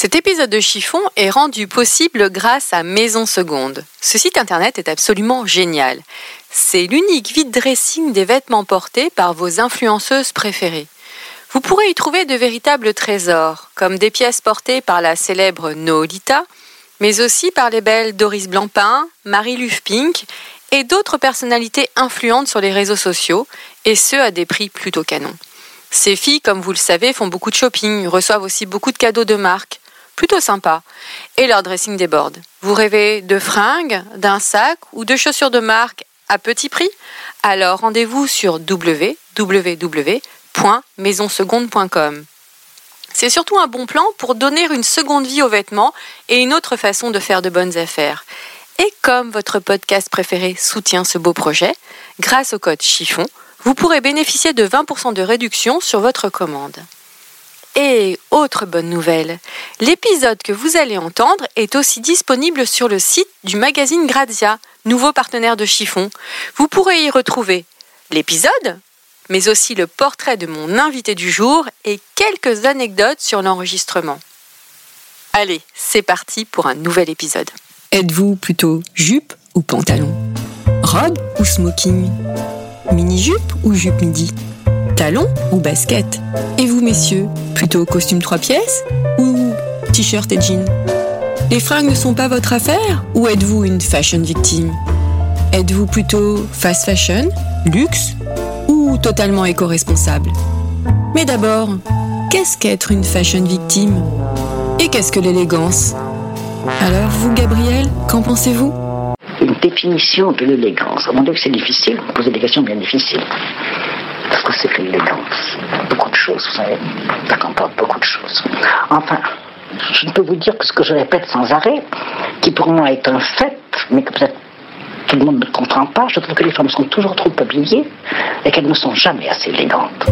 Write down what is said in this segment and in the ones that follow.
Cet épisode de Chiffon est rendu possible grâce à Maison Seconde. Ce site internet est absolument génial. C'est l'unique vide dressing des vêtements portés par vos influenceuses préférées. Vous pourrez y trouver de véritables trésors, comme des pièces portées par la célèbre Noolita, mais aussi par les belles Doris Blancpain, Marie Lufpink et d'autres personnalités influentes sur les réseaux sociaux, et ce à des prix plutôt canons. Ces filles, comme vous le savez, font beaucoup de shopping, reçoivent aussi beaucoup de cadeaux de marque, plutôt sympa, et leur dressing déborde. Vous rêvez de fringues, d'un sac ou de chaussures de marque à petit prix? Alors rendez-vous sur www.maisonseconde.com. C'est surtout un bon plan pour donner une seconde vie aux vêtements et une autre façon de faire de bonnes affaires. Et comme votre podcast préféré soutient ce beau projet, grâce au code chiffon, vous pourrez bénéficier de 20% de réduction sur votre commande. Et autre bonne nouvelle, l'épisode que vous allez entendre est aussi disponible sur le site du magazine Grazia, nouveau partenaire de Chiffon. Vous pourrez y retrouver l'épisode, mais aussi le portrait de mon invité du jour et quelques anecdotes sur l'enregistrement. Allez, c'est parti pour un nouvel épisode. Êtes-vous plutôt jupe ou pantalon? Robe ou smoking? Mini-jupe ou jupe midi? Talon ou basket? Et vous, messieurs, plutôt costume trois pièces ou t-shirt et jean Les fringues ne sont pas votre affaire ou êtes-vous une fashion victime? Êtes-vous plutôt fast fashion, luxe ou totalement éco-responsable? Mais d'abord, qu'est-ce qu'être une fashion victime? Et qu'est-ce que l'élégance? Alors vous, Gabriel, qu'en pensez-vous? Une définition de l'élégance. À mon avis, c'est difficile. Vous posez des questions bien difficiles. C'est l'élégance Beaucoup de choses, vous savez. Ça comporte beaucoup de choses. Enfin, je ne peux vous dire que ce que je répète sans arrêt, qui pour moi est un fait, mais que peut-être tout le monde ne comprend pas, je trouve que les femmes sont toujours trop habillées et qu'elles ne sont jamais assez élégantes.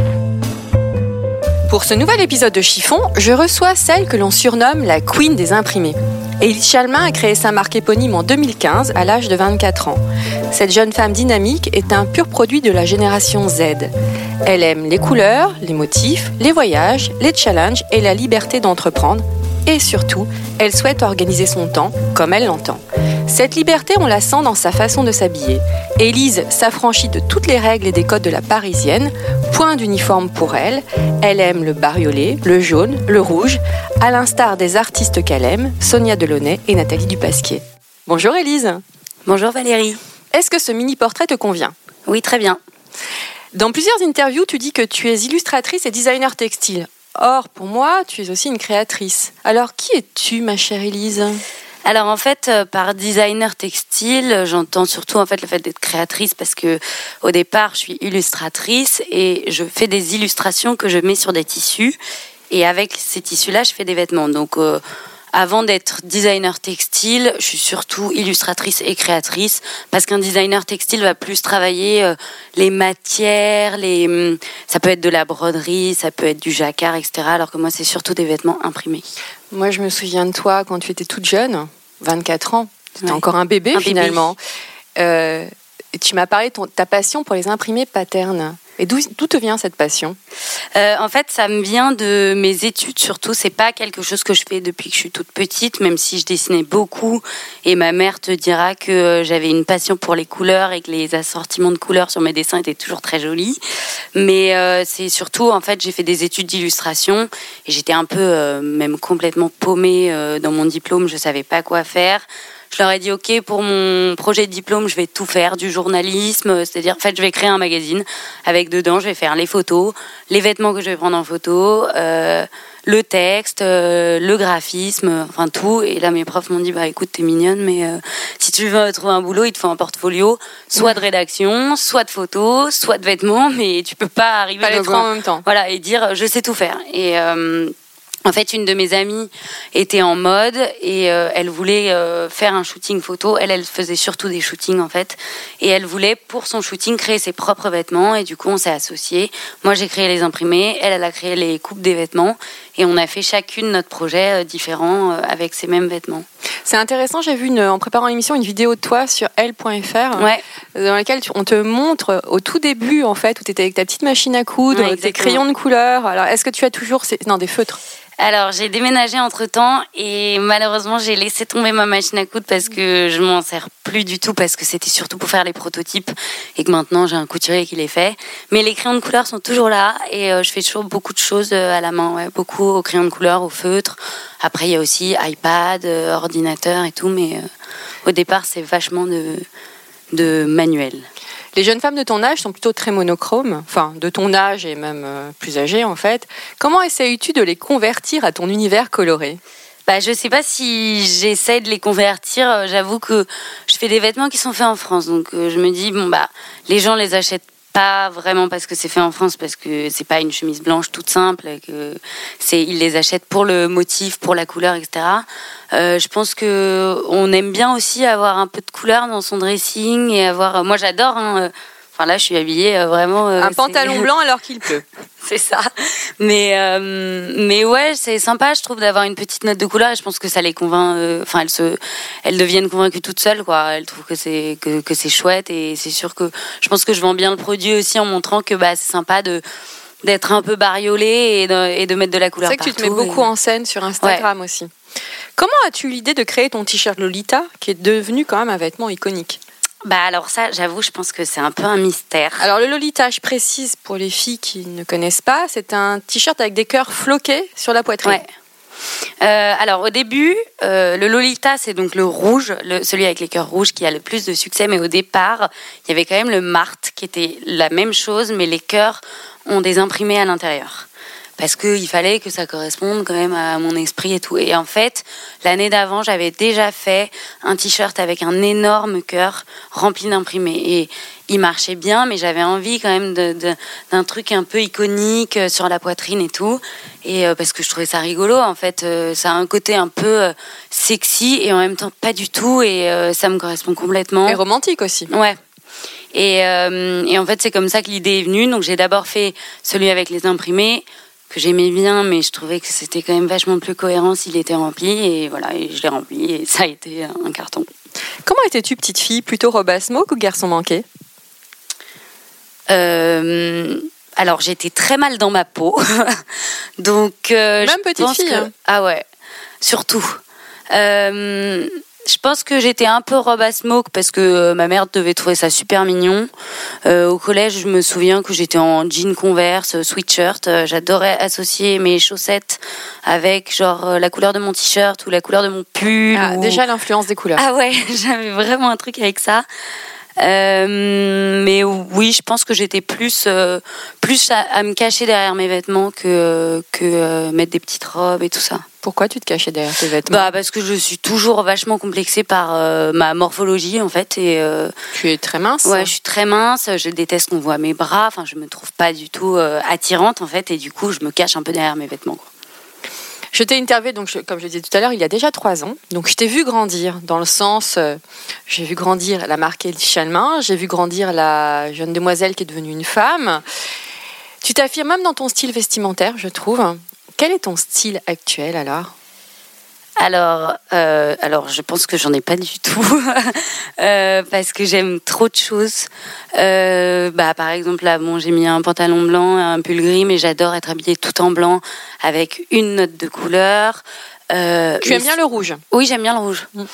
Pour ce nouvel épisode de Chiffon, je reçois celle que l'on surnomme la Queen des imprimés. Élise Chalmin a créé sa marque éponyme en 2015 à l'âge de 24 ans. Cette jeune femme dynamique est un pur produit de la génération Z. Elle aime les couleurs, les motifs, les voyages, les challenges et la liberté d'entreprendre. Et surtout, elle souhaite organiser son temps comme elle l'entend. Cette liberté, on la sent dans sa façon de s'habiller. Élise s'affranchit de toutes les règles et des codes de la parisienne. Point d'uniforme pour elle. Elle aime le bariolé, le jaune, le rouge, à l'instar des artistes qu'elle aime, Sonia Delaunay et Nathalie Dupasquier. Bonjour Élise. Bonjour Valérie. Est-ce que ce mini-portrait te convient? Oui, très bien. Dans plusieurs interviews, tu dis que tu es illustratrice et designer textile. Or, pour moi, tu es aussi une créatrice. Alors, qui es-tu, ma chère Élise? Alors en fait, euh, par designer textile, j'entends surtout en fait le fait d'être créatrice parce que au départ, je suis illustratrice et je fais des illustrations que je mets sur des tissus et avec ces tissus-là, je fais des vêtements. Donc euh, avant d'être designer textile, je suis surtout illustratrice et créatrice parce qu'un designer textile va plus travailler euh, les matières, les hum, ça peut être de la broderie, ça peut être du jacquard, etc. Alors que moi, c'est surtout des vêtements imprimés. Moi, je me souviens de toi quand tu étais toute jeune, 24 ans. Tu étais Ouais. encore un bébé Un bébé. finalement. Euh, tu m'as parlé de ta passion pour les imprimés paternes. Et d'où te vient cette passion? Euh, en fait, ça me vient de mes études surtout. C'est pas quelque chose que je fais depuis que je suis toute petite, même si je dessinais beaucoup. Et ma mère te dira que euh, j'avais une passion pour les couleurs et que les assortiments de couleurs sur mes dessins étaient toujours très jolis. Mais euh, c'est surtout, en fait, j'ai fait des études d'illustration et j'étais un peu, même complètement paumée dans mon diplôme. Je savais pas quoi faire. Je leur ai dit ok pour mon projet de diplôme, je vais tout faire du journalisme, c'est-à-dire en fait je vais créer un magazine avec dedans, je vais faire les photos, les vêtements que je vais prendre en photo, euh, le texte, euh, le graphisme, enfin tout. Et là mes profs m'ont dit bah écoute t'es mignonne, mais euh, si tu veux trouver un boulot, il te faut un portfolio, soit de rédaction, soit de photos, soit de vêtements, mais tu peux pas arriver Pas les trois en même temps. voilà, et dire je sais tout faire. Et en fait, une de mes amies était en mode et euh, elle voulait euh, faire un shooting photo. Elle, elle faisait surtout des shootings en fait. Et elle voulait, pour son shooting, créer ses propres vêtements. Et du coup, on s'est associés. Moi, j'ai créé les imprimés. Elle, elle a créé les coupes des vêtements. Et on a fait chacune notre projet euh, différent euh, avec ces mêmes vêtements. C'est intéressant, j'ai vu une- en préparant l'émission une vidéo de toi sur elle.fr Ouais. dans laquelle on te montre au tout début en fait où tu étais avec ta petite machine à coudre, Ouais, avec tes crayons de couleur. Alors est-ce que tu as toujours ces... non des feutres? Alors, j'ai déménagé entre temps et malheureusement, j'ai laissé tomber ma machine à coudre parce que je m'en sers plus du tout parce que c'était surtout pour faire les prototypes et que maintenant j'ai un couturier qui les fait. Mais les crayons de couleur sont toujours là et euh, je fais toujours beaucoup de choses à la main, ouais, beaucoup au crayon de couleur, au feutre. Après, il y a aussi iPad, euh, ordinateur et tout, mais euh, au départ, c'est vachement de, de manuel. Les jeunes femmes de ton âge sont plutôt très monochromes, enfin de ton âge et même euh, plus âgées en fait. Comment essayes-tu de les convertir à ton univers coloré? Bah, je sais pas si j'essaie de les convertir. J'avoue que je fais des vêtements qui sont faits en France, donc je me dis bon bah les gens les achètent pas vraiment parce que c'est fait en France, parce que c'est pas une chemise blanche toute simple, que c'est ils les achètent pour le motif, pour la couleur, etc. Euh, je pense que on aime bien aussi avoir un peu de couleur dans son dressing et avoir. Moi, j'adore. hein, Enfin là, je suis habillée euh, vraiment. euh, Un c'est- pantalon blanc alors qu'il pleut. c'est ça. Mais euh, mais ouais, c'est sympa, je trouve, d'avoir une petite note de couleur. Et je pense que ça les convainc. Enfin, elles se, elles deviennent convaincues toutes seules, quoi. Elles trouvent que c'est que, que c'est chouette. Et c'est sûr que je pense que je vends bien le produit aussi en montrant que bah c'est sympa de d'être un peu bariolé et de, et de mettre de la C'est couleur vrai que tu te mets beaucoup et- en scène sur Instagram aussi. Comment as-tu eu l'idée de créer ton t-shirt Lolita qui est devenu quand même un vêtement iconique Bah alors ça, j'avoue, je pense que c'est un peu un mystère. Alors le Lolita, je précise pour les filles qui ne connaissent pas, c'est un t-shirt avec des cœurs floqués sur la poitrine. Ouais. Euh, alors au début, euh, le Lolita, c'est donc le rouge, le- celui avec les cœurs rouges qui a le plus de succès. Mais au départ, il y avait quand même le Marthe qui était la même chose, mais les cœurs ont des imprimés à l'intérieur. Parce qu'il fallait que ça corresponde quand même à mon esprit et tout. Et en fait, l'année d'avant, j'avais déjà fait un t-shirt avec un énorme cœur rempli d'imprimés. Et il marchait bien, mais j'avais envie quand même d'un truc un peu iconique euh, sur la poitrine et tout. Et euh, parce que je trouvais ça rigolo, en fait, euh, ça a un côté un peu euh, sexy et en même temps pas du tout. Et ça me correspond complètement. Et romantique aussi. Ouais. Et, et en fait, c'est comme ça que l'idée est venue. Donc, j'ai d'abord fait celui avec les imprimés, que j'aimais bien, mais je trouvais que c'était quand même vachement plus cohérent s'il était rempli. Et voilà, et je l'ai rempli, et ça a été un carton. Comment étais-tu petite fille? Plutôt smoke ou garçon manqué? Euh, alors, j'étais très mal dans ma peau. Donc, euh, Même je petite pense fille, que- hein. Ah ouais, surtout. Euh, je pense que j'étais un peu robe à smoke parce que euh, ma mère devait trouver ça super mignon. Euh, au collège, je me souviens que j'étais en jean converse, euh, sweatshirt. Euh, J'adorais associer mes chaussettes avec genre la couleur de mon t-shirt ou la couleur de mon pull. Ah, ou- Déjà l'influence des couleurs. ah ouais, j'avais vraiment un truc avec ça. Euh, mais oui, je pense que j'étais plus euh, plus à, à me cacher derrière mes vêtements que que euh, mettre des petites robes et tout ça. Pourquoi tu te cachais derrière tes vêtements? Bah parce que je suis toujours vachement complexée par euh, ma morphologie en fait et euh, Tu es très mince. ouais, je suis très mince, je déteste qu'on voit mes bras, enfin je me trouve pas du tout euh, attirante en fait et du coup je me cache un peu derrière mes vêtements. quoi. Je t'ai interviewé, donc, je- comme je disais tout à l'heure, il y a déjà trois ans. Donc, je t'ai vu grandir, dans le sens, euh, j'ai vu grandir la marque Chalmin, j'ai vu grandir la jeune demoiselle qui est devenue une femme. Tu t'affirmes même dans ton style vestimentaire, je trouve. Quel est ton style actuel alors? Alors, euh, alors, je pense que j'en ai pas du tout Euh, parce que j'aime trop de choses. Euh, bah, par exemple, là, bon, j'ai mis un pantalon blanc, un pull gris, mais j'adore être habillée tout en blanc avec une note de couleur. Euh, Tu aimes bien le rouge? Oui, j'aime bien le rouge. Mm.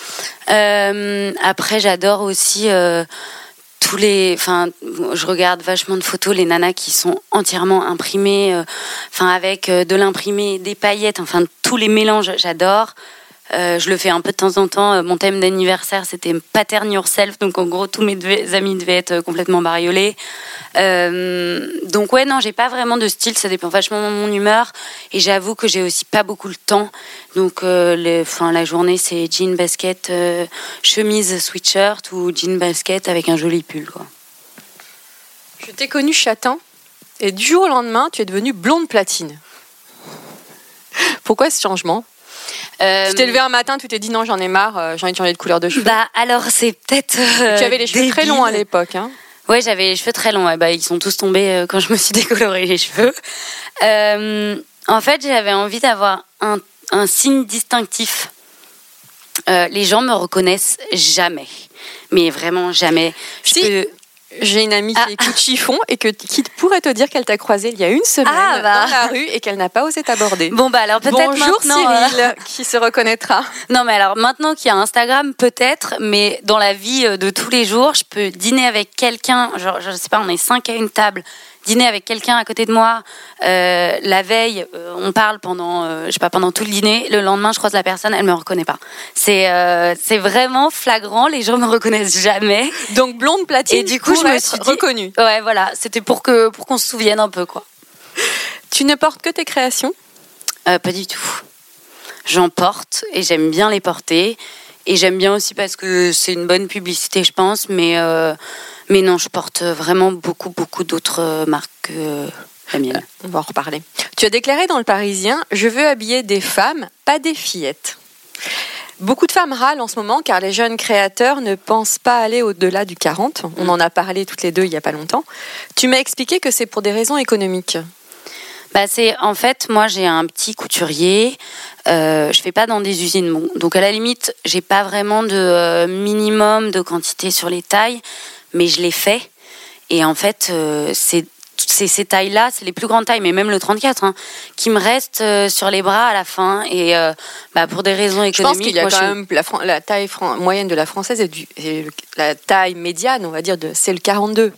Euh, après, j'adore aussi euh, tous les. Enfin, je regarde vachement de photos les nanas qui sont entièrement imprimées, euh, enfin avec euh, de l'imprimé, des paillettes, enfin tous les mélanges, j'adore. Euh, je le fais un peu de temps en temps. Euh, Mon thème d'anniversaire, c'était Pattern Yourself. Donc, en gros, tous mes amis devaient être complètement bariolés. Euh, donc, ouais, non, j'ai pas vraiment de style. Ça dépend vachement de mon humeur. Et j'avoue que j'ai aussi pas beaucoup le temps. Donc, euh, la journée, c'est jean, basket, euh, chemise, sweatshirt ou jean, basket avec un joli pull, quoi. Je t'ai connu châtain et du jour au lendemain, tu es devenue blonde platine. Pourquoi ce changement? Euh, Tu t'es levé un matin, tu t'es dit non, j'en ai marre, euh, j'ai envie de changer de couleur de cheveux. Bah, alors, c'est peut-être. euh, tu avais les cheveux très longs à l'époque. Hein. Ouais, j'avais les cheveux très longs. ouais. Bah, ils sont tous tombés euh, quand je me suis décoloré les cheveux. Euh, en fait, j'avais envie d'avoir un, un signe distinctif. Les gens me reconnaissent jamais, mais vraiment jamais. Je Si. peux- J'ai une amie qui Ah. écoute chiffon et que, qui pourrait te dire qu'elle t'a croisé il y a une semaine Ah, bah. dans la rue et qu'elle n'a pas osé t'aborder. Bon bah alors peut-être Bonjour maintenant. euh, Cyril, qui se reconnaîtra. Non mais alors maintenant qu'il y a Instagram peut-être, mais dans la vie euh, de tous les jours, je peux dîner avec quelqu'un, genre je sais pas, on est cinq à une table, dîner avec quelqu'un à côté de moi, euh, la veille, euh, on parle pendant, euh, je sais pas, pendant tout le dîner, le lendemain je croise la personne, elle me reconnaît pas. C'est c'est vraiment flagrant, les gens me reconnaissent jamais. Donc blonde platine. Et du coup, je me suis dit- reconnue. Ouais voilà, c'était pour que pour qu'on se souvienne un peu quoi. Tu ne portes que tes créations? Pas du tout. J'en porte et j'aime bien les porter. Et j'aime bien aussi parce que c'est une bonne publicité, je pense. Mais, mais non, je porte vraiment beaucoup, beaucoup d'autres euh, marques que euh, la mienne. On va en reparler. Tu as déclaré dans le Parisien Je veux habiller des femmes, pas des fillettes. Beaucoup de femmes râlent en ce moment car les jeunes créateurs ne pensent pas aller au-delà du 40. On en a parlé toutes les deux il n'y a pas longtemps. Tu m'as expliqué que c'est pour des raisons économiques. Bah, c'est en fait, moi j'ai un petit couturier. Euh, je fais pas dans des usines, Bon, donc à la limite, j'ai pas vraiment de euh, minimum de quantité sur les tailles, mais je les fais. Et en fait, euh, c'est ces tailles-là, c'est les plus grandes tailles, mais même le 34, hein, qui me restent euh, sur les bras à la fin. Et euh, bah, pour des raisons Je pense économiques, qu'il y a moi, quand je- même la, taille moyenne de la française et, du, et le- la taille médiane, on va dire, c'est le 42.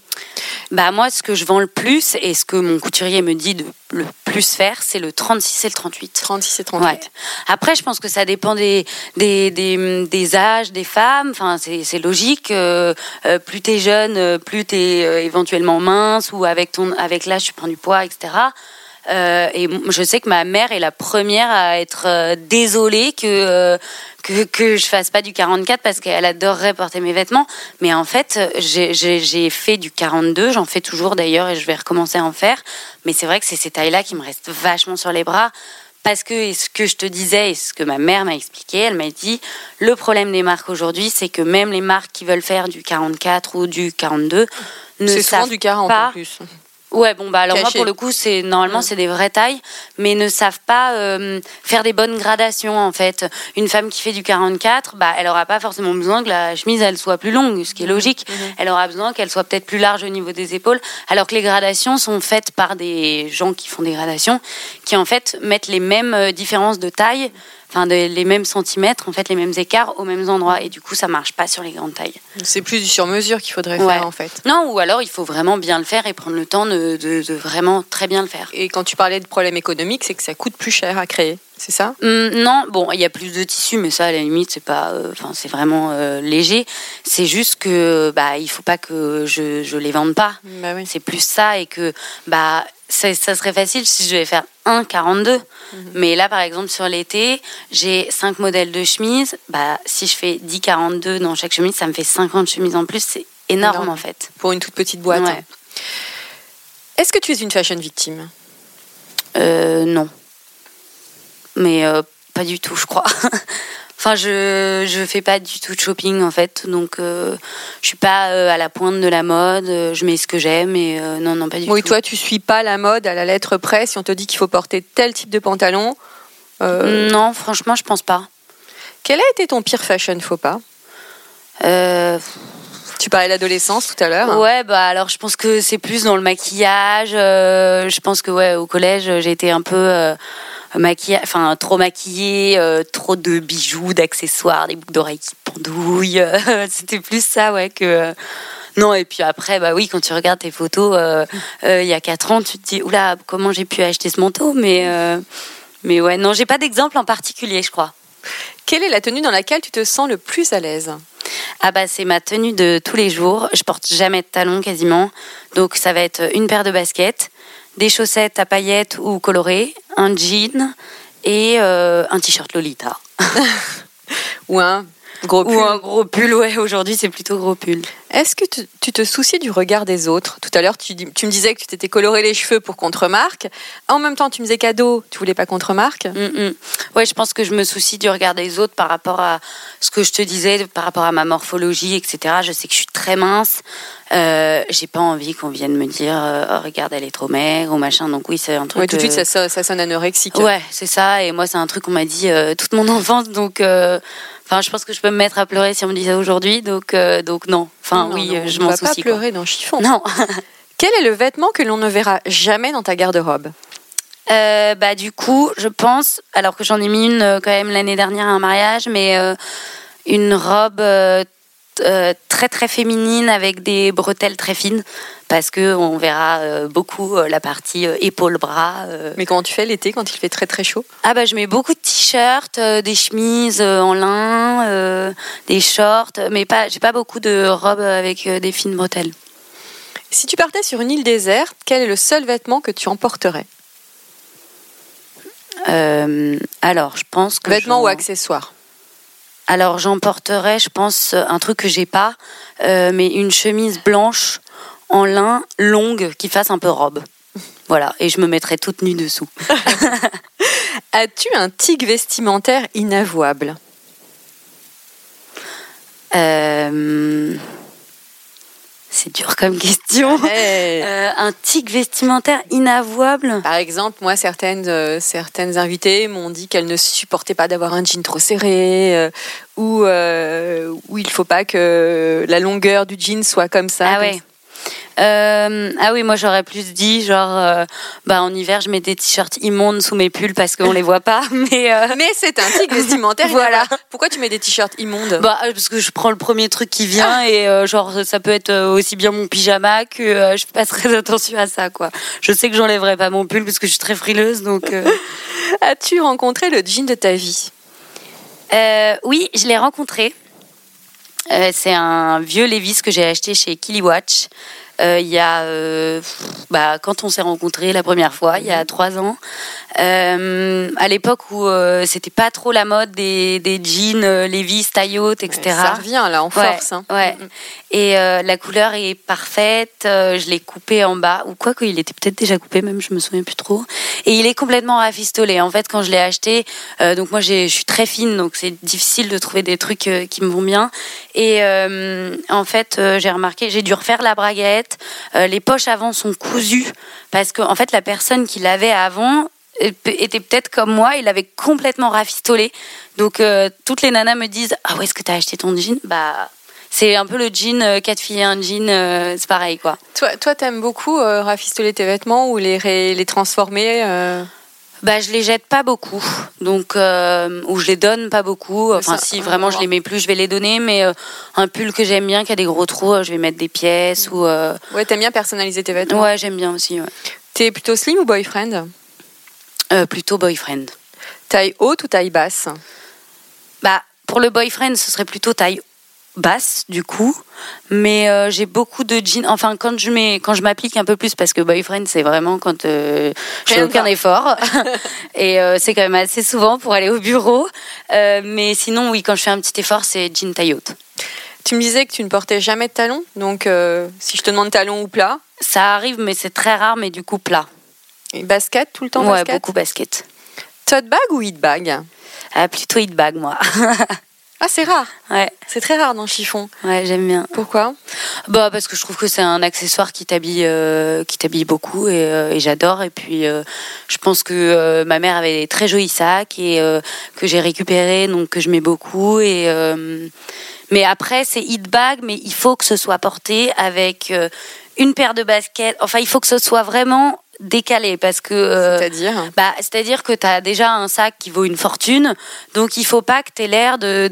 Bah moi, ce que je vends le plus et ce que mon couturier me dit de le plus faire, c'est le 36 et le 38. 36 et 38. Ouais. Après, je pense que ça dépend des, des, des, des âges des femmes. Enfin, c'est logique. Euh, euh, plus t'es jeune, euh, plus t'es euh, éventuellement mince ou avec ton avec l'âge tu prends du poids, etc. Euh, et je sais que ma mère est la première à être euh, désolée que, euh, que que je fasse pas du 44 parce qu'elle adorerait porter mes vêtements. Mais en fait, j'ai- fait du 42, j'en fais toujours d'ailleurs et je vais recommencer à en faire. Mais c'est vrai que c'est ces tailles-là qui me restent vachement sur les bras. Parce que, et ce que je te disais, et ce que ma mère m'a expliqué, elle m'a dit, le problème des marques aujourd'hui, c'est que même les marques qui veulent faire du 44 ou du 42 ne savent du 40 pas en plus. Ouais, bon bah alors moi pour le coup c'est normalement c'est des vraies tailles, mais ne savent pas euh, faire des bonnes gradations en fait. Une femme qui fait du 44, bah elle aura pas forcément besoin que la chemise elle soit plus longue, ce qui est logique. Elle aura besoin qu'elle soit peut-être plus large au niveau des épaules, alors que les gradations sont faites par des gens qui font des gradations, qui en fait mettent les mêmes euh, différences de taille, enfin de- les mêmes centimètres, en fait les mêmes écarts aux mêmes endroits, et du coup ça marche pas sur les grandes tailles. C'est plus du sur-mesure qu'il faudrait Ouais. faire en fait. Non, ou alors il faut vraiment bien le faire et prendre le temps de, de- de vraiment très bien le faire. Et quand tu parlais de problème économique, c'est que ça coûte plus cher à créer, c'est ça? Hum, non, bon, il y a plus de tissu, mais ça, à la limite, c'est pas, euh, enfin, c'est vraiment euh, léger. C'est juste que, bah, il faut pas que je, je les vende pas. Bah oui. C'est plus ça et que, bah, ça, ça serait facile si je devais faire un 42. Mais là, par exemple, sur l'été, j'ai cinq modèles de chemises. Bah, si je fais 10 42 dans chaque chemise, ça me fait 50 chemises en plus. C'est énorme, Énorme. en fait. Pour une toute petite boîte. Ouais. Est-ce que tu es une fashion victime? Euh, non. Mais euh, pas du tout, je crois. enfin, je je fais pas du tout de shopping en fait, donc euh, je suis pas euh, à la pointe de la mode. euh, Je mets ce que j'aime et non, non, pas du Oui, tout. toi, tu suis pas la mode à la lettre près. Si on te dit qu'il faut porter tel type de pantalon, Non, franchement, je pense pas. quel a été ton pire fashion faux pas? Euh, Tu parlais d'adolescence tout à l'heure. ouais, bah alors je pense que c'est plus dans le maquillage. euh, je pense que ouais, au collège, j'ai été un peu euh, enfin trop maquillée, euh, trop de bijoux, d'accessoires, des boucles d'oreilles qui pendouillent. euh, C'était plus ça, ouais, que. non, et puis après, bah oui, quand tu regardes tes photos il y a 4 ans, tu te dis, oula, comment j'ai pu acheter ce manteau Mais, mais ouais, non, j'ai pas d'exemple en particulier, je crois. Quelle est la tenue dans laquelle tu te sens le plus à l'aise? Ah bah c'est ma tenue de tous les jours. Je porte jamais de talons quasiment. Donc ça va être une paire de baskets, des chaussettes à paillettes ou colorées, un jean et euh, un t-shirt Lolita. Ou un gros pull Ou un gros pull, ouais, aujourd'hui c'est plutôt gros pull. Est-ce que tu, tu te soucies du regard des autres? Tout à l'heure, tu, me disais que tu t'étais coloré les cheveux pour qu'on te remarque. En même temps, tu me disais cadeau, tu voulais pas qu'on te remarque. Mm, mm. Ouais, je pense que je me soucie du regard des autres par rapport à ce que je te disais, par rapport à ma morphologie, etc. Je sais que je suis très mince. Euh, J'ai pas envie qu'on vienne me dire euh, oh, regarde, elle est trop maigre ou machin. Donc oui, c'est un truc. Ouais, tout de euh, suite, ça, so- ça sonne anorexique. Ouais, c'est ça. Et moi, c'est un truc qu'on m'a dit euh, toute mon enfance. Donc, euh, enfin, je pense que je peux me mettre à pleurer si on me dit ça aujourd'hui. Donc, euh, donc non. Enfin, Non, oui, non, euh, je on m'en va pas soucie. quoi. pleurer dans chiffon. Non. Quel est le vêtement que l'on ne verra jamais dans ta garde-robe? Euh, bah du coup, je pense, alors que j'en ai mis une euh, quand même l'année dernière à un mariage, mais euh, une robe euh, très très féminine avec des bretelles très fines, parce que on verra euh, beaucoup euh, la partie épaule-bras. Mais comment tu fais l'été quand il fait très très chaud? Ah bah je mets beaucoup de t-shirts, des chemises en lin, des shorts, mais pas, j'ai pas beaucoup de robes avec des fines bretelles. Si tu partais sur une île déserte, quel est le seul vêtement que tu emporterais? Alors je pense que Vêtement j'en- ou accessoire Alors j'emporterais, je pense, un truc que j'ai pas, euh, mais une chemise blanche en lin longue qui fasse un peu robe. Voilà, et je me mettrais toute nue dessous. As-tu un tic vestimentaire inavouable? Euh, C'est dur comme question. Hey. Euh, un tic vestimentaire inavouable. Par exemple, moi, certaines, euh, certaines invitées m'ont dit qu'elles ne supportaient pas d'avoir un jean trop serré euh, ou où il faut pas que la longueur du jean soit comme ça. Ah comme ouais. Euh, ah oui, moi j'aurais plus dit genre, euh, bah en hiver je mets des t-shirts immondes sous mes pulls parce qu'on les voit pas, mais euh. Mais c'est un tic vestimentaire. Voilà. Pourquoi tu mets des t-shirts immondes? Bah, parce que je prends le premier truc qui vient et genre ça peut être aussi bien mon pyjama que je fais pas très attention à ça quoi. Je sais que j'enlèverai pas mon pull parce que je suis très frileuse donc. As-tu rencontré le jean de ta vie? Oui, je l'ai rencontré. C'est un vieux Levis que j'ai acheté chez Kiliwatch. Il y a, euh, bah, quand on s'est rencontrés la première fois, il y a trois ans, euh, à l'époque où euh, c'était pas trop la mode des, des jeans euh, Levi's, taille haute, etc. Ça revient là en Ouais, force. hein. ouais. Et euh, la couleur est parfaite. euh, je l'ai coupé en bas, ou quoi qu'il était peut-être déjà coupé, même je me souviens plus trop. Et il est complètement rafistolé. En fait, quand je l'ai acheté, euh, donc moi je suis très fine, donc c'est difficile de trouver des trucs euh, qui me vont bien. Et euh, en fait, euh, j'ai remarqué, j'ai dû refaire la braguette. Euh, les poches avant sont cousues parce que en fait la personne qui l'avait avant euh, était peut-être comme moi, il avait complètement rafistolé. Donc euh, toutes les nanas me disent ah où est-ce que t'as acheté ton jean? Bah c'est un peu le jean euh, quatre filles et un jean, c'est pareil quoi. Toi, toi, t'aimes beaucoup rafistoler tes vêtements ou les, les transformer Bah je les jette pas beaucoup, donc euh, ou je les donne pas beaucoup. Enfin ça, si vraiment je les mets plus, je vais les donner. Mais euh, un pull que j'aime bien, qui a des gros trous, euh, je vais mettre des pièces ou euh, Ouais, t'aimes bien personnaliser tes vêtements. ouais j'aime bien aussi. Ouais. T'es plutôt slim ou boyfriend? Plutôt boyfriend. Taille haute ou taille basse? Bah, pour le boyfriend, ce serait plutôt taille basse du coup, mais euh, j'ai beaucoup de jeans. Enfin, quand je mets, quand je m'applique un peu plus, parce que boyfriend, c'est vraiment quand euh, je fais aucun effort, et euh, c'est quand même assez souvent pour aller au bureau. Mais sinon, oui, quand je fais un petit effort, c'est jean taille haute. Tu me disais que tu ne portais jamais de talons, donc si je te demande talons ou plat, Ça arrive, mais c'est très rare, mais du coup plat. et basket tout le temps ouais, basket? beaucoup basket. Tote bag ou hit bag? Ah, plutôt hit bag, moi. Ah, c'est rare. ouais, C'est très rare dans le chiffon. ouais, j'aime bien. Pourquoi? Bah parce que je trouve que c'est un accessoire qui t'habille euh, qui t'habille beaucoup et, euh, et j'adore et puis euh, je pense que ma mère avait des très jolis sacs et que j'ai récupéré donc que je mets beaucoup et mais après c'est hit bag mais il faut que ce soit porté avec une paire de baskets enfin il faut que ce soit vraiment décalé parce que euh, C'est-à-dire bah, c'est-à-dire que tu as déjà un sac qui vaut une fortune, donc il faut pas que tu aies l'air de,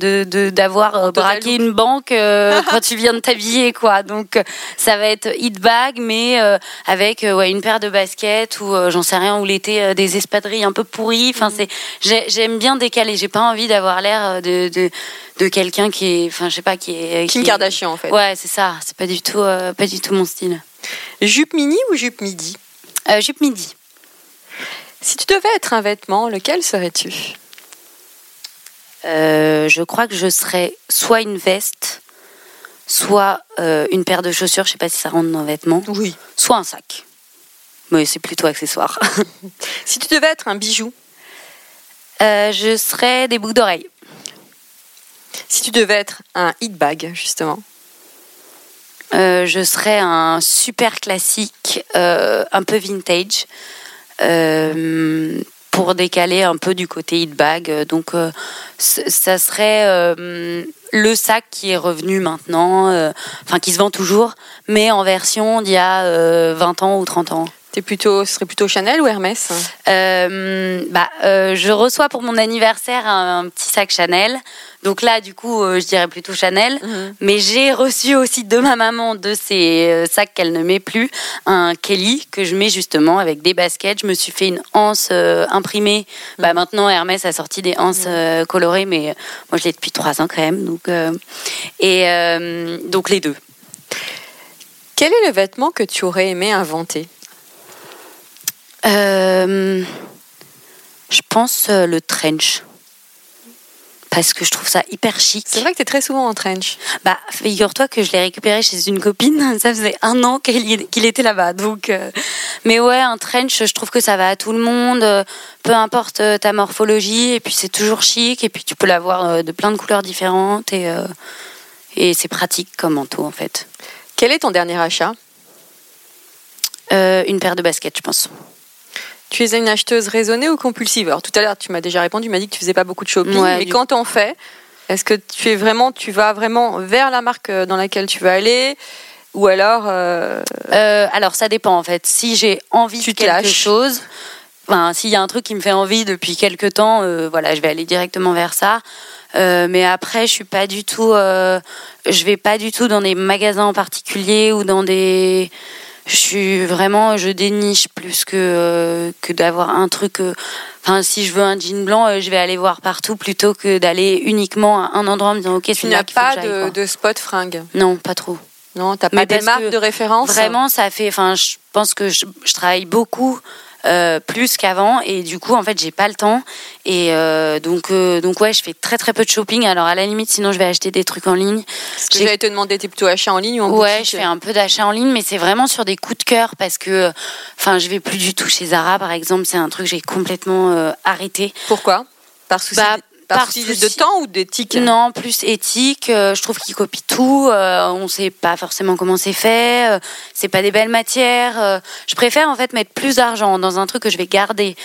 d'avoir euh, braqué une banque euh, quand tu viens de t'habiller, quoi. Donc ça va être hit bag, mais euh, avec ouais, une paire de baskets ou j'en sais rien, ou l'été des espadrilles un peu pourries. Enfin, c'est j'ai- j'aime bien décaler. J'ai pas envie d'avoir l'air de, de, de quelqu'un qui est, enfin, je sais pas, qui est. Kim qui est- Kardashian en fait. Ouais, c'est ça. C'est pas du tout, pas du tout mon style. Jupe mini ou jupe midi? Euh, jupe midi. Si tu devais être un vêtement, lequel serais-tu? Euh, je crois que je serais soit une veste, soit euh, une paire de chaussures, je sais pas si ça rentre dans vêtements, Oui. soit un sac. Mais c'est plutôt accessoire. Si tu devais être un bijou, Euh, je serais des boucles d'oreilles. si tu devais être un hit bag justement, Euh, je serais un super classique, euh, un peu vintage, euh, pour décaler un peu du côté hit bag. Donc, ça serait le sac qui est revenu maintenant, enfin qui se vend toujours, mais en version d'il y a euh, 20 ans ou 30 ans. t'es plutôt, ce serait plutôt Chanel ou Hermès? Bah, je reçois pour mon anniversaire un, un petit sac Chanel. Donc là, du coup, euh, je dirais plutôt Chanel. Mais j'ai reçu aussi de ma maman, de ces euh, sacs qu'elle ne met plus, un Kelly que je mets justement avec des baskets. Je me suis fait une anse euh, imprimée. Bah, maintenant, Hermès a sorti des anses euh, colorées, mais moi, je l'ai depuis trois ans quand même. Donc, et donc les deux. Quel est le vêtement que tu aurais aimé inventer? Je pense le trench. Parce que je trouve ça hyper chic. C'est vrai que tu es très souvent en trench. Bah, figure-toi que je l'ai récupéré chez une copine. Ça faisait un an qu'il était là-bas. Donc, euh, mais ouais, un trench, je trouve que ça va à tout le monde. euh, Peu importe euh, ta morphologie. Et puis, c'est toujours chic. Et puis, tu peux l'avoir de plein de couleurs différentes. Et, euh, et c'est pratique comme manteau, en fait. Quel est ton dernier achat? Euh, une paire de baskets, je pense. Tu es une acheteuse raisonnée ou compulsive? Alors tout à l'heure, tu m'as déjà répondu, tu m'as dit que tu faisais pas beaucoup de shopping, Ouais, mais quand on fait, est-ce que tu es vraiment, tu vas vraiment vers la marque euh, dans laquelle tu veux aller, ou alors euh, Euh, alors ça dépend en fait. Si j'ai envie Tu de quelque lâches. chose, enfin s'il y a un truc qui me fait envie depuis quelque temps, euh, voilà, je vais aller directement vers ça. Mais après, je suis pas du tout, je vais pas du tout dans des magasins en particulier ou dans des. Je suis vraiment, je déniche plus que euh, que d'avoir un truc. euh, Enfin, si je veux un jean blanc, euh, je vais aller voir partout plutôt que d'aller uniquement à un endroit en me disant ok, tu n'as pas de, de spot fringue Non, pas trop. Non, t'as pas des marques que de référence? Vraiment, ça fait. Enfin, je pense que je, je travaille beaucoup euh, plus qu'avant et du coup, en fait, j'ai pas le temps et euh, donc euh, donc ouais, je fais très très peu de shopping. Alors à la limite, sinon, je vais acheter des trucs en ligne. Que j'allais te demander, t'es plutôt achat en ligne ou en Ouais, boutique je fais un peu d'achat en ligne, mais c'est vraiment sur des coups de cœur parce que, enfin, je vais plus du tout chez Zara, par exemple. C'est un truc que j'ai complètement euh, arrêté. Pourquoi? Par souci, Bah, par souci de temps ou d'éthique? Non, plus éthique. euh, je trouve qu'ils copient tout. euh, on sait pas forcément comment c'est fait. euh, c'est pas des belles matières. euh, je préfère en fait mettre plus d'argent dans un truc que je vais garder,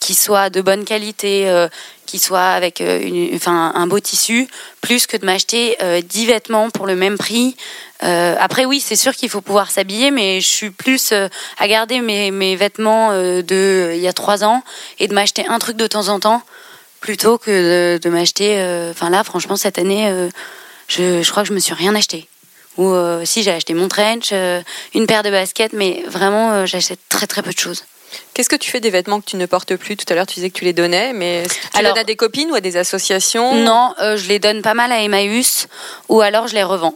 qui soit de bonne qualité, qui soit avec une, enfin, un beau tissu, plus que de m'acheter euh, 10 vêtements pour le même prix. Euh, après, oui, c'est sûr qu'il faut pouvoir s'habiller, mais je suis plus euh, à garder mes, mes vêtements euh, de il y a trois ans et de m'acheter un truc de temps en temps plutôt que de, de m'acheter. euh, Enfin là, franchement, cette année, euh, je, je crois que je me suis rien acheté. Ou euh, si j'ai acheté mon trench, une paire de baskets, mais vraiment, j'achète très très peu de choses. Qu'est-ce que tu fais des vêtements que tu ne portes plus? Tout à l'heure, tu disais que tu les donnais, mais est-ce que tu Alors- donnes à des copines ou à des associations? Non, euh, je les donne pas mal à Emmaüs, ou alors je les revends.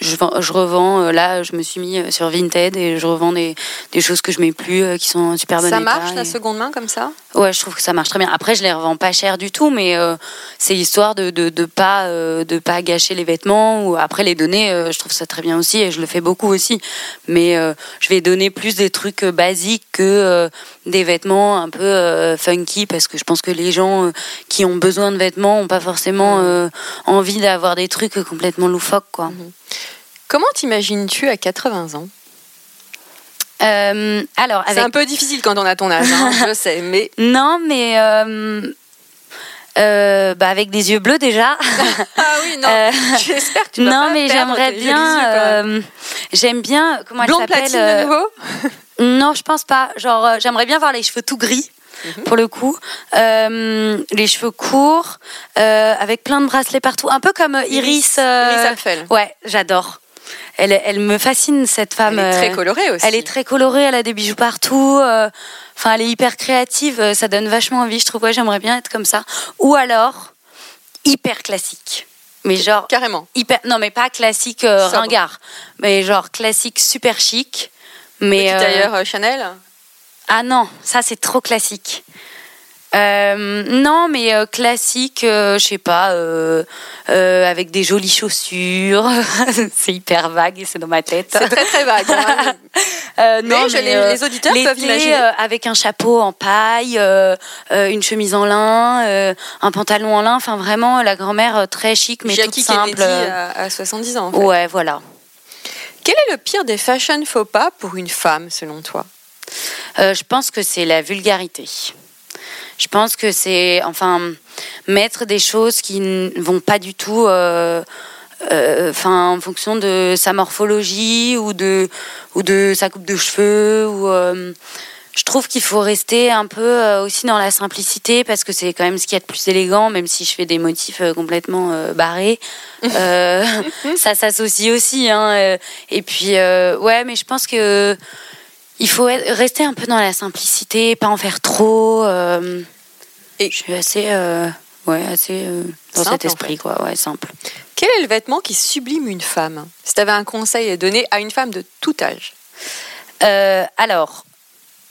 Je, vends- je revends, euh, là, je me suis mis sur Vinted et je revends des, des choses que je mets plus, euh, qui sont en super bon Ça état marche et- la seconde main comme ça? Ouais, je trouve que ça marche très bien. Après, je les revends pas cher du tout, mais euh, c'est histoire de de, de pas euh, de pas gâcher les vêtements ou après les donner. euh, je trouve ça très bien aussi et je le fais beaucoup aussi. Mais je vais donner plus des trucs basiques que des vêtements un peu funky parce que je pense que les gens qui ont besoin de vêtements ont pas forcément envie d'avoir des trucs complètement loufoques quoi. Comment t'imagines-tu à 80 ans? Euh, alors C'est un peu difficile quand on a ton âge, hein, je sais, mais non mais euh, euh, bah avec des yeux bleus déjà. ah oui non, Euh, j'espère que tu vas non, pas mais j'aimerais bien. euh, J'aime bien. Comment elle Blonde s'appelle platine euh, de nouveau Non, je pense pas. Genre, j'aimerais bien voir les cheveux tout gris. Mhm. Pour le coup, les cheveux courts, avec plein de bracelets partout, un peu comme Iris. Iris Apfel. Ouais, j'adore. Elle, elle me fascine cette femme. Elle est très euh, colorée aussi. Elle est très colorée, elle a des bijoux partout. euh, Enfin, elle est hyper créative. euh, Ça donne vachement envie. Je trouve ouais, j'aimerais bien être comme ça. Ou alors hyper classique. Mais genre Carrément. hyper. Non, mais pas classique euh, ringard. Mais genre classique super chic. Mais euh, Chanel. ah non, ça c'est trop classique. Euh, non, mais euh, classique, euh, je sais pas, avec des jolies chaussures. c'est hyper vague et c'est dans ma tête. C'est très très vague. hein. Mais je- les- les auditeurs peuvent imaginer. avec un chapeau en paille, une chemise en lin, un pantalon en lin. Enfin, vraiment, la grand-mère très chic, mais Jackie toute simple. Kennedy à, à 70 ans. en fait. Ouais, voilà. Quel est le pire des fashion faux pas pour une femme, selon toi? Euh, je pense que c'est la vulgarité. Je pense que c'est, enfin, mettre des choses qui ne vont pas du tout, euh, euh, enfin, en fonction de sa morphologie ou de, ou de sa coupe de cheveux. Ou, euh, je trouve qu'il faut rester un peu aussi dans la simplicité parce que c'est quand même ce qu'il y a de plus élégant, même si je fais des motifs complètement barrés. Ça s'associe aussi. Hein, et puis, ouais, mais je pense que il faut rester un peu dans la simplicité, pas en faire trop. euh, Et- je suis assez, euh, ouais, assez euh, dans Simple, cet en esprit, quoi, ouais, simple. Quel est le vêtement qui sublime une femme? Si tu avais un conseil à donner à une femme de tout âge? Alors,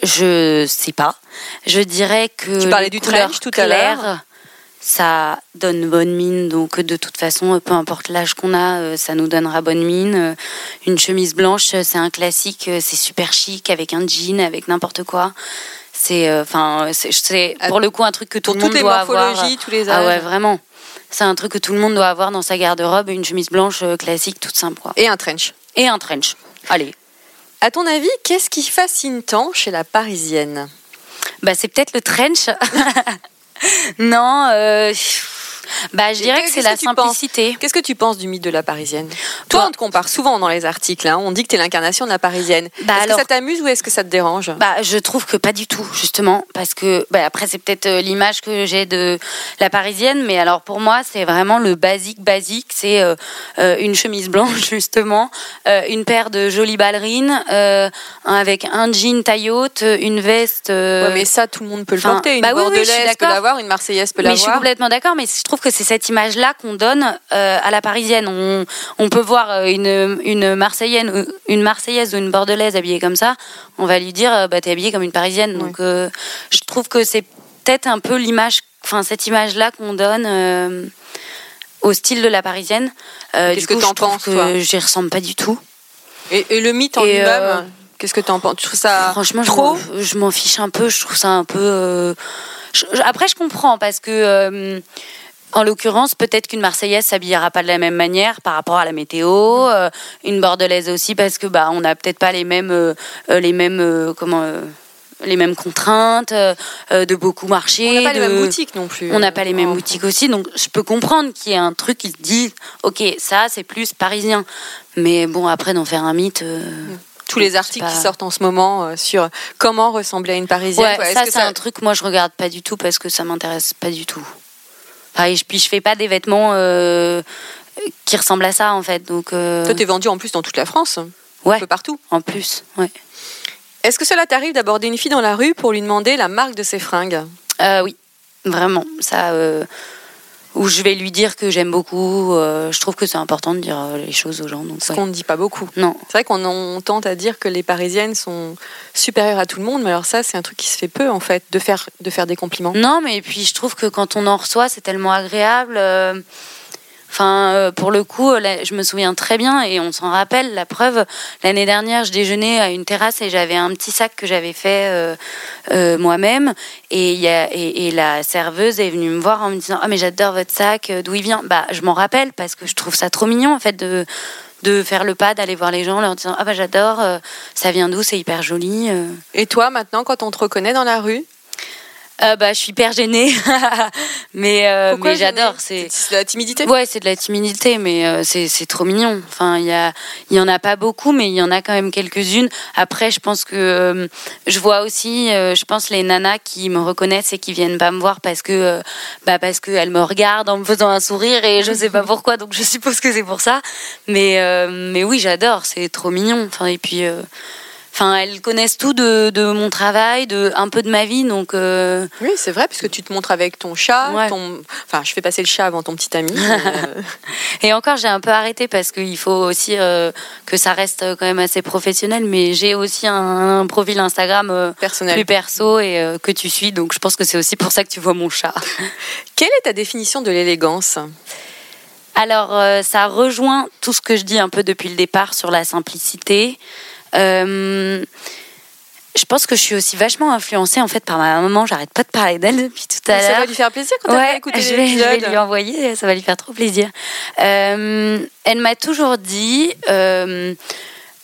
je sais pas. Je dirais que Tu parlais du trench tout à l'heure. Ça donne bonne mine, donc de toute façon, peu importe l'âge qu'on a, euh, ça nous donnera bonne mine. Euh, Une chemise blanche, euh, c'est un classique, euh, c'est super chic avec un jean, avec n'importe quoi. C'est, euh, enfin, c'est- c'est pour le coup un truc que tout le monde doit avoir. tous les Ah ouais, vraiment. C'est un truc que tout le monde doit avoir dans sa garde-robe, une chemise blanche euh, classique, toute simple, quoi. Et un trench. Et un trench. Allez. À ton avis, qu'est-ce qui fascine tant chez la Parisienne? Bah, c'est peut-être le trench. non, euh, bah, je dirais que c'est la que simplicité. Qu'est-ce que tu penses du mythe de la Parisienne? Toi, Toi- on te compare souvent dans les articles. hein. On dit que tu es l'incarnation de la Parisienne. Bah est-ce alors- que ça t'amuse ou est-ce que ça te dérange? Bah, je trouve que pas du tout, justement, parce que bah, après c'est peut-être euh, l'image que j'ai de la parisienne, mais alors pour moi c'est vraiment le basique basique, c'est euh, euh, une chemise blanche justement, euh, une paire de jolies ballerines, euh, avec un jean taille haute, une veste. Ouais, mais ça, tout le monde peut le porter. Une bah oui, oui, bordelaise suis peut l'avoir, une marseillaise peut Mais je suis l'avoir. complètement d'accord, mais je trouve que c'est cette image-là qu'on donne euh, à la parisienne. On, on peut voir euh, une, une Marseillaise, une Marseillaise ou une Bordelaise habillée comme ça, on va lui dire euh, bah t'es habillée comme une parisienne. Donc euh, je trouve que c'est peut-être un peu l'image, enfin cette image-là qu'on donne euh, au style de la parisienne. Qu'est-ce que t'en penses, que j'y ressemble pas du tout. Et, et le mythe en lui-même, qu'est-ce que tu en penses? Tu trouves ça Franchement, je trop m'en- je m'en fiche un peu. Je trouve ça un peu. je- je- après, je comprends parce que. euh, en l'occurrence, peut-être qu'une Marseillaise s'habillera pas de la même manière par rapport à la météo, euh, une Bordelaise aussi parce que bah on n'a peut-être pas les mêmes euh, euh, les mêmes euh, comment les mêmes contraintes de beaucoup marcher. On n'a pas les mêmes boutiques non plus. On n'a pas les mêmes boutiques aussi, donc je peux comprendre qu'il y ait un truc qui se dit, ok, ça c'est plus parisien. Mais bon, après d'en faire un mythe. euh, Tous les articles pas- qui sortent en ce moment sur comment ressembler à une Parisienne. Ouais, quoi. Est-ce ça c'est un truc moi je regarde pas du tout parce que ça m'intéresse pas du tout. Enfin, et je- puis je fais pas des vêtements euh, qui ressemblent à ça en fait, donc euh, Toi, t'es vendu en plus dans toute la France, un ouais, peu partout. en plus, ouais. Est-ce que cela t'arrive d'aborder une fille dans la rue pour lui demander la marque de ses fringues? Euh, oui, vraiment, ça. Où je vais lui dire que j'aime beaucoup. euh, je trouve que c'est important de dire euh, les choses aux gens. Donc Ce ouais. qu'on ne dit pas beaucoup. non, C'est vrai qu'on on tente à dire que les Parisiennes sont supérieures à tout le monde, mais alors ça, c'est un truc qui se fait peu, en fait, de faire, de faire des compliments. Non, mais puis je trouve que quand on en reçoit, c'est tellement agréable. euh, Enfin, euh, pour le coup, là, je me souviens très bien et on s'en rappelle. La preuve, l'année dernière, je déjeunais à une terrasse et j'avais un petit sac que j'avais fait euh, euh, moi-même. Et, la serveuse est venue me voir en me disant Ah, mais j'adore votre sac, euh, d'où il vient? Bah, je m'en rappelle parce que je trouve ça trop mignon en fait de de faire le pas, d'aller voir les gens, leur disant ah bah j'adore, euh, ça vient d'où, c'est hyper joli. euh. Et toi, maintenant, quand on te reconnaît dans la rue, euh, bah, je suis hyper gênée, mais, euh, mais j'adore. C'est de la timidité. Ouais, c'est de la timidité, mais euh, c'est trop mignon. Enfin, il y a, il y en a pas beaucoup, mais il y en a quand même quelques-unes. Après, je pense que je vois aussi, je pense les nanas qui me reconnaissent et qui viennent pas me voir parce que, bah, parce qu'elles me regardent en me faisant un sourire et je sais pas pourquoi, donc je suppose que c'est pour ça. Mais, mais oui, j'adore. C'est trop mignon. Enfin, et puis. Enfin, elles connaissent tout de, de, mon travail, de un peu de ma vie, donc. Euh, oui, c'est vrai, puisque tu te montres avec ton chat. Ton... Enfin, je fais passer le chat avant ton petit ami. Euh. Et encore, j'ai un peu arrêté parce qu'il faut aussi euh, que ça reste quand même assez professionnel. Mais j'ai aussi un, profil Instagram personnel, plus perso et que tu suis, donc je pense que c'est aussi pour ça que tu vois mon chat. Quelle est ta définition de l'élégance? Alors, ça rejoint tout ce que je dis un peu depuis le départ sur la simplicité. Euh, je pense que je suis aussi vachement influencée en fait par ma maman. J'arrête pas de parler d'elle depuis tout à l'heure. Ça va lui faire plaisir quand ouais, elle va je vais, je vais lui envoyer. Ça va lui faire trop plaisir. Euh, elle m'a toujours dit euh,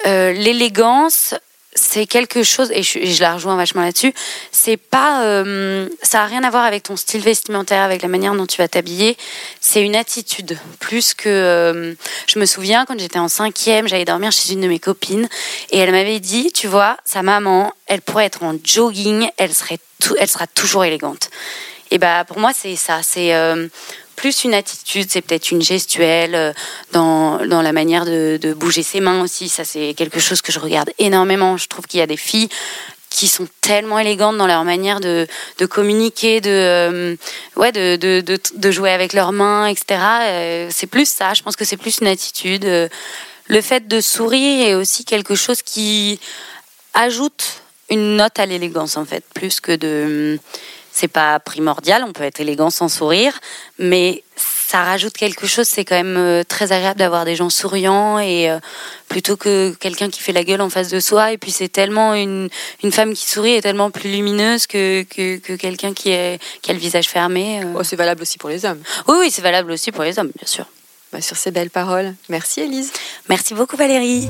euh, l'élégance, c'est quelque chose, et je, la rejoins vachement là-dessus, c'est pas. Euh, ça a rien à voir avec ton style vestimentaire, avec la manière dont tu vas t'habiller. C'est une attitude. Plus que. Euh, je me souviens, quand j'étais en cinquième, j'allais dormir chez une de mes copines, et elle m'avait dit Tu vois, sa maman, elle pourrait être en jogging, elle, serait elle sera toujours élégante. Et bah, pour moi, c'est ça. C'est. Euh, plus une attitude, c'est peut-être une gestuelle euh, dans, dans la manière de, bouger ses mains aussi. Ça, c'est quelque chose que je regarde énormément. Je trouve qu'il y a des filles qui sont tellement élégantes dans leur manière de, communiquer, de, euh, ouais, de, de, de, jouer avec leurs mains, etc. Euh, c'est plus ça, je pense que c'est plus une attitude. le fait de sourire est aussi quelque chose qui ajoute une note à l'élégance, en fait, plus que de c'est pas primordial, on peut être élégant sans sourire, mais ça rajoute quelque chose. C'est quand même euh, très agréable d'avoir des gens souriants et euh, plutôt que quelqu'un qui fait la gueule en face de soi. Et puis c'est tellement une, une femme qui sourit est tellement plus lumineuse que, que, que quelqu'un qui, est, qui a le visage fermé. Euh. Oh, c'est valable aussi pour les hommes. Oui, oui, c'est valable aussi pour les hommes, bien sûr. Bah, sur ces belles paroles, merci Elise. Merci beaucoup Valérie.